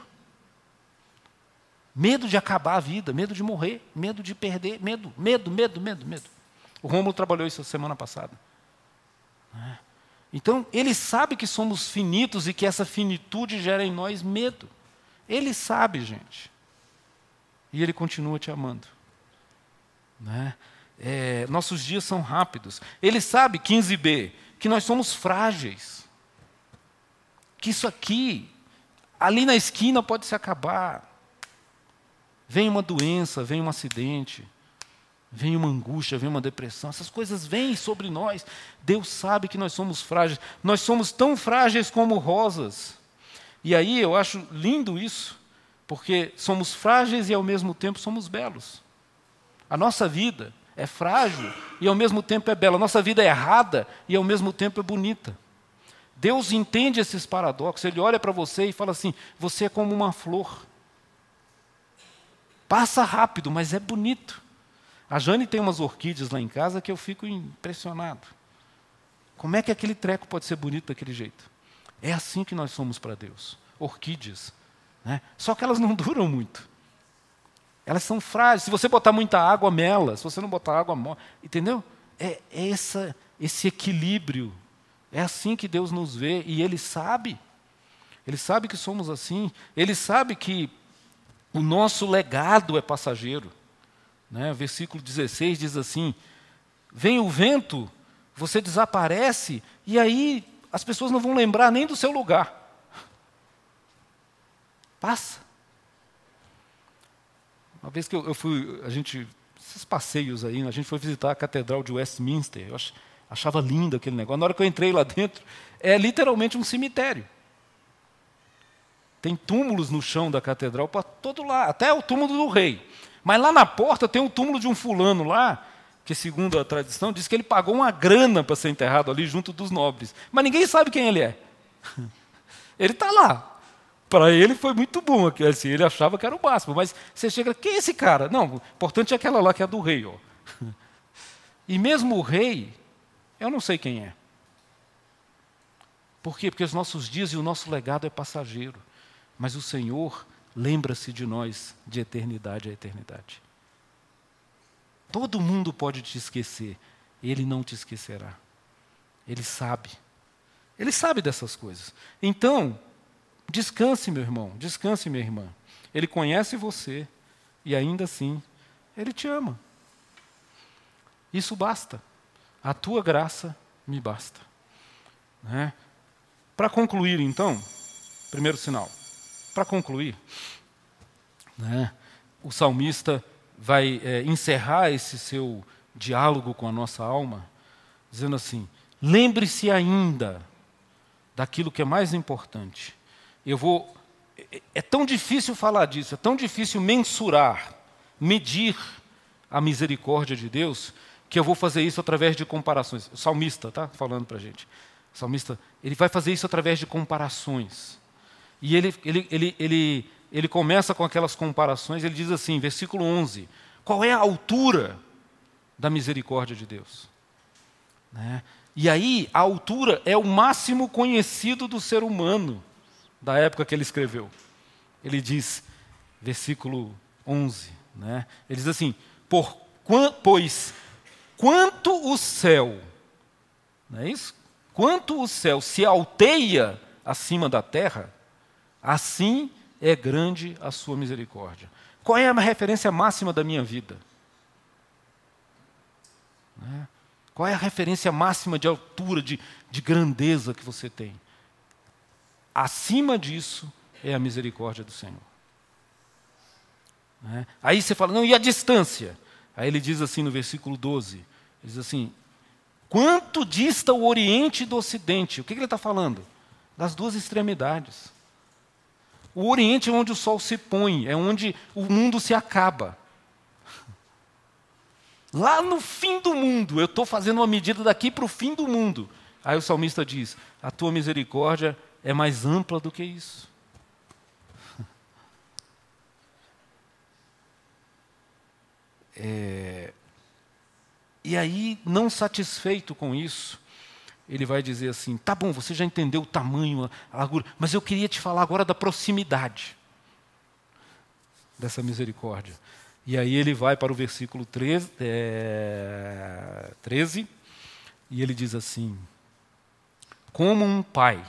B: Medo de acabar a vida, medo de morrer, medo de perder, medo, medo, medo, medo, medo. O Rômulo trabalhou isso semana passada. É. Então, ele sabe que somos finitos e que essa finitude gera em nós medo. Ele sabe, gente. E ele continua te amando. Né? É, nossos dias são rápidos. Ele sabe, 15b, que nós somos frágeis. Que isso aqui, ali na esquina, pode se acabar. Vem uma doença, vem um acidente, vem uma angústia, vem uma depressão. Essas coisas vêm sobre nós. Deus sabe que nós somos frágeis. Nós somos tão frágeis como rosas. E aí eu acho lindo isso, porque somos frágeis e ao mesmo tempo somos belos. A nossa vida é frágil e ao mesmo tempo é bela. Nossa vida é errada e ao mesmo tempo é bonita. Deus entende esses paradoxos. Ele olha para você e fala assim: você é como uma flor. Passa rápido, mas é bonito. A Jane tem umas orquídeas lá em casa que eu fico impressionado. Como é que aquele treco pode ser bonito daquele jeito? É assim que nós somos para Deus. Orquídeas. Né? Só que elas não [laughs] duram muito. Elas são frágeis. Se você botar muita água, mela. Se você não botar água, morre. Entendeu? É, é essa, esse equilíbrio. É assim que Deus nos vê. E Ele sabe. Ele sabe que somos assim. Ele sabe que o nosso legado é passageiro. Né? Versículo 16 diz assim: Vem o vento, você desaparece, e aí as pessoas não vão lembrar nem do seu lugar. Passa. Uma vez que eu, eu fui, a gente, esses passeios aí, a gente foi visitar a Catedral de Westminster, eu achava lindo aquele negócio. Na hora que eu entrei lá dentro, é literalmente um cemitério. Tem túmulos no chão da catedral para todo lado, até o túmulo do rei. Mas lá na porta tem o túmulo de um fulano lá, que segundo a tradição diz que ele pagou uma grana para ser enterrado ali junto dos nobres. Mas ninguém sabe quem ele é. [laughs] Ele está lá. Para ele foi muito bom, assim, ele achava que era o máximo. Mas você chega, quem é esse cara? Não, o importante é aquela lá que é do rei. Ó. [laughs] E mesmo o rei, eu não sei quem é. Por quê? Porque os nossos dias e o nosso legado é passageiro. Mas o Senhor lembra-se de nós de eternidade a eternidade. Todo mundo pode te esquecer, Ele não te esquecerá. Ele sabe. Ele sabe dessas coisas. Então, descanse, meu irmão, descanse, minha irmã. Ele conhece você e ainda assim, Ele te ama. Isso basta. A tua graça me basta. Né? Para concluir, então, primeiro sinal. Para concluir, né, o salmista vai é, encerrar esse seu diálogo com a nossa alma, dizendo assim: lembre-se ainda daquilo que é mais importante. Eu vou. É, é tão difícil falar disso, é tão difícil mensurar, medir a misericórdia de Deus, que eu vou fazer isso através de comparações. O salmista está falando para a gente. O salmista, ele vai fazer isso através de comparações. E ele, ele, ele, ele, ele começa com aquelas comparações, ele diz assim, versículo 11: qual é a altura da misericórdia de Deus? Né? E aí, a altura é o máximo conhecido do ser humano, da época que ele escreveu. Ele diz, versículo 11, né? ele diz assim: Por, Pois quanto o céu, não é isso? Quanto o céu se alteia acima da terra, Assim é grande a sua misericórdia. Qual é a referência máxima da minha vida? Né? Qual é a referência máxima de altura, de, de grandeza que você tem? Acima disso é a misericórdia do Senhor. Né? Aí você fala, não, e a distância? Aí ele diz assim no versículo 12: ele diz assim: quanto dista o Oriente do Ocidente? O que, que ele está falando? Das duas extremidades. O Oriente é onde o sol se põe, é onde o mundo se acaba. [laughs] Lá no fim do mundo, eu estou fazendo uma medida daqui para o fim do mundo. Aí o salmista diz: A tua misericórdia é mais ampla do que isso. [laughs] É... E aí, não satisfeito com isso, ele vai dizer assim: tá bom, você já entendeu o tamanho, a largura, mas eu queria te falar agora da proximidade dessa misericórdia. E aí ele vai para o versículo 13, é, 13 e ele diz assim: Como um pai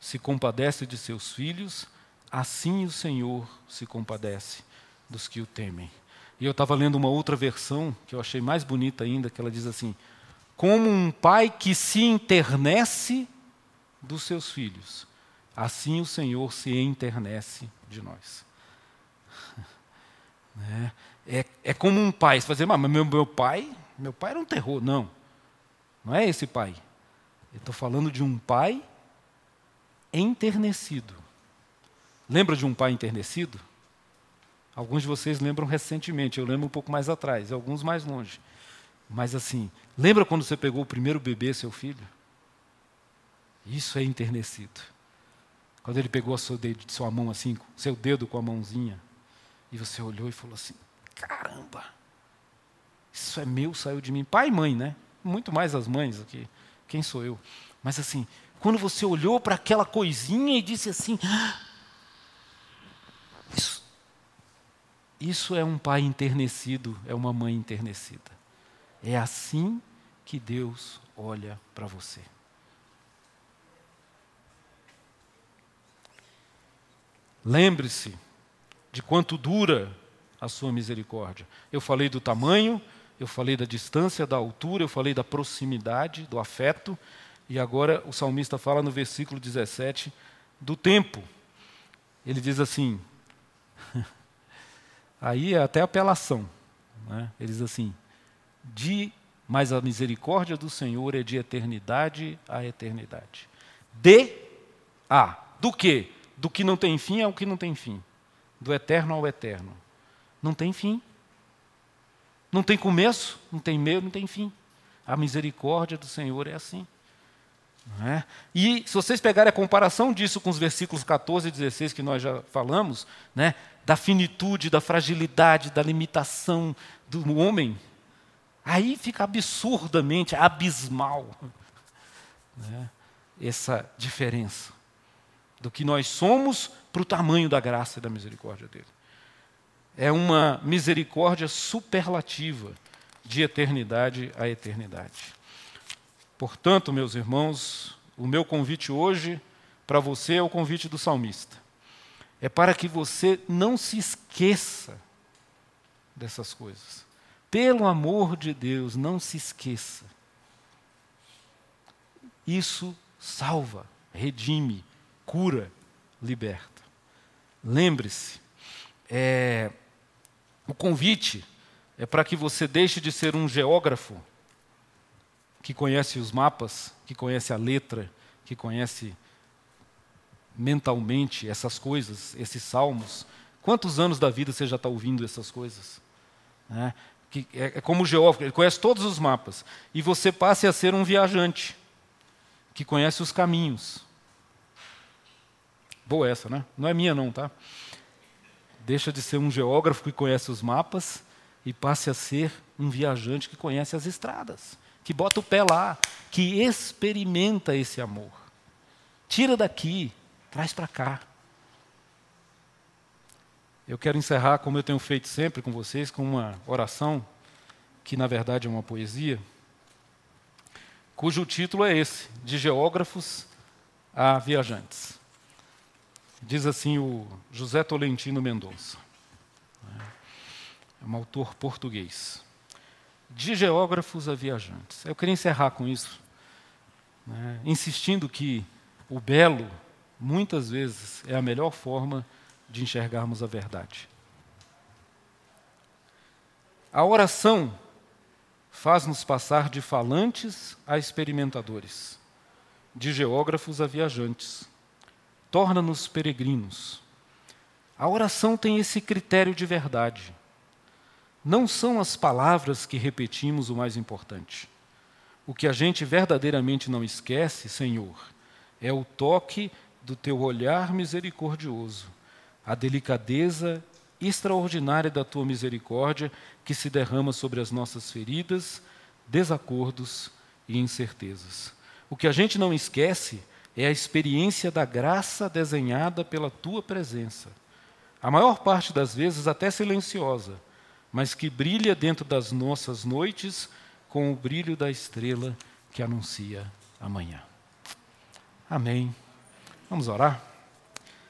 B: se compadece de seus filhos, assim o Senhor se compadece dos que o temem. E eu estava lendo uma outra versão, que eu achei mais bonita ainda, que ela diz assim: Como um pai que se internece dos seus filhos, assim o Senhor se enternece de nós. [laughs] Né? É, é como um pai, você vai dizer, mas meu, meu pai, meu pai era um terror. Não, não é esse pai. Eu estou falando de um pai enternecido. Lembra de um pai enternecido? Alguns de vocês lembram recentemente, eu lembro um pouco mais atrás, alguns mais longe. Mas assim, lembra quando você pegou o primeiro bebê, seu filho? Isso é enternecido. Quando ele pegou a sua, dedo, sua mão assim, seu dedo com a mãozinha, e você olhou e falou assim: caramba, isso é meu, saiu de mim. Pai e mãe, né? Muito mais as mães aqui. Quem sou eu? Mas assim, quando você olhou para aquela coisinha e disse assim: ah, isso, isso é um pai enternecido, é uma mãe enternecida. É assim que Deus olha para você. Lembre-se de quanto dura a sua misericórdia. Eu falei do tamanho, eu falei da distância, da altura, eu falei da proximidade, do afeto, e agora o salmista fala no versículo 17 do tempo. Ele diz assim: [laughs] aí é até apelação. Né? Ele diz assim: de, mas a misericórdia do Senhor é de eternidade a eternidade. De a do que? Do que não tem fim ao que não tem fim do eterno ao eterno. Não tem fim. Não tem começo, não tem meio, não tem fim. A misericórdia do Senhor é assim. É? E se vocês pegarem a comparação disso com os versículos 14 e 16 que nós já falamos, né, da finitude, da fragilidade, da limitação do homem, aí fica absurdamente abismal né, essa diferença do que nós somos para o tamanho da graça e da misericórdia dele. É uma misericórdia superlativa, de eternidade a eternidade. Portanto, meus irmãos, o meu convite hoje para você é o convite do salmista. É para que você não se esqueça dessas coisas. Pelo amor de Deus, não se esqueça. Isso salva, redime, cura, liberta. Lembre-se, é, o convite é para que você deixe de ser um geógrafo que conhece os mapas, que conhece a letra, que conhece mentalmente essas coisas, esses salmos. Quantos anos da vida você já está ouvindo essas coisas? É, que é, é como o geógrafo, ele conhece todos os mapas. E você passe a ser um viajante que conhece os caminhos. Boa essa, né? Não é minha não, tá? Deixa de ser um geógrafo que conhece os mapas e passe a ser um viajante que conhece as estradas, que bota o pé lá, que experimenta esse amor. Tira daqui, traz para cá. Eu quero encerrar, como eu tenho feito sempre com vocês, com uma oração, que na verdade é uma poesia, cujo título é esse: De Geógrafos a Viajantes. Diz assim o José Tolentino Mendonça. É um autor português. De geógrafos a viajantes. Eu queria encerrar com isso, né, insistindo que o belo, muitas vezes, é a melhor forma de enxergarmos a verdade. A oração faz-nos passar de falantes a experimentadores, de geógrafos a viajantes torna-nos peregrinos. A oração tem esse critério de verdade. Não são as palavras que repetimos o mais importante, O que a gente verdadeiramente não esquece, Senhor, é o toque do teu olhar misericordioso, a delicadeza extraordinária da tua misericórdia que se derrama sobre as nossas feridas, desacordos e incertezas. O que a gente não esquece é a experiência da graça desenhada pela tua presença. A maior parte das vezes até silenciosa, mas que brilha dentro das nossas noites com o brilho da estrela que anuncia amanhã. Amém. Vamos orar?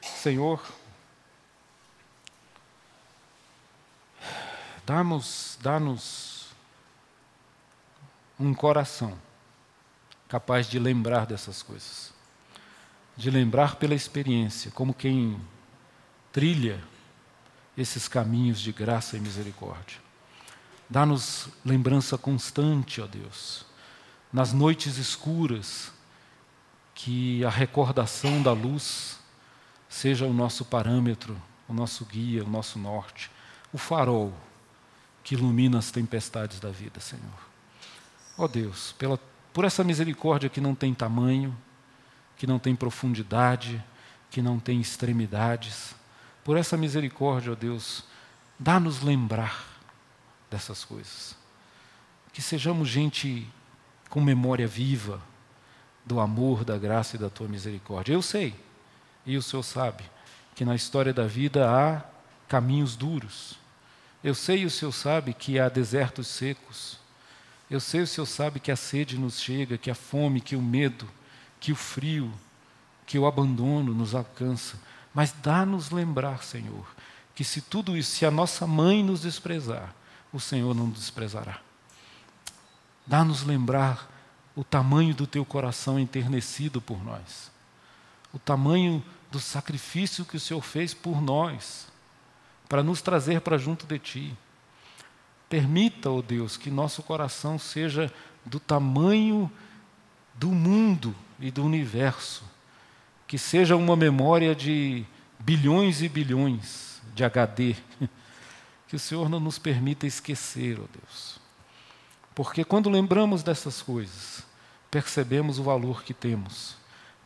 B: Senhor, dá-nos dá um coração capaz de lembrar dessas coisas de lembrar pela experiência, como quem trilha esses caminhos de graça e misericórdia. Dá-nos lembrança constante, ó Deus, nas noites escuras, que a recordação da luz seja o nosso parâmetro, o nosso guia, o nosso norte, o farol que ilumina as tempestades da vida, Senhor. Ó Deus, pela, por essa misericórdia que não tem tamanho, que não tem profundidade, que não tem extremidades. Por essa misericórdia, ó Deus, dá-nos lembrar dessas coisas. Que sejamos gente com memória viva do amor, da graça e da tua misericórdia. Eu sei, e o Senhor sabe, que na história da vida há caminhos duros. Eu sei e o Senhor sabe que há desertos secos. Eu sei o Senhor sabe que a sede nos chega, que a fome, que o medo, que o frio, que o abandono nos alcança, mas dá-nos lembrar, Senhor, que se tudo isso, se a nossa mãe nos desprezar, o Senhor não nos desprezará. Dá-nos lembrar o tamanho do teu coração enternecido por nós, o tamanho do sacrifício que o Senhor fez por nós, para nos trazer para junto de Ti. Permita, ó oh Deus, que nosso coração seja do tamanho do mundo e do universo, que seja uma memória de bilhões e bilhões de HD, [laughs] que o Senhor não nos permita esquecer, ó oh Deus. Porque quando lembramos dessas coisas, percebemos o valor que temos,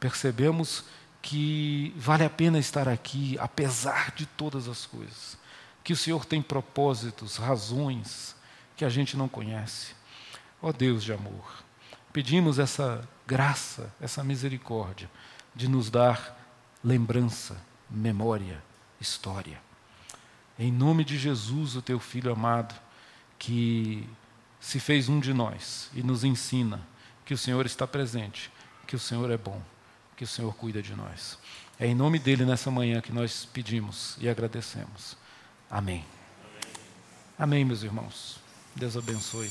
B: percebemos que vale a pena estar aqui, apesar de todas as coisas, que o Senhor tem propósitos, razões que a gente não conhece. Ó oh Deus de amor, pedimos essa graça, essa misericórdia de nos dar lembrança, memória, história. Em nome de Jesus, o teu filho amado, que se fez um de nós e nos ensina que o Senhor está presente, que o Senhor é bom, que o Senhor cuida de nós. É em nome dele nessa manhã que nós pedimos e agradecemos. Amém. Amém, meus irmãos. Deus abençoe.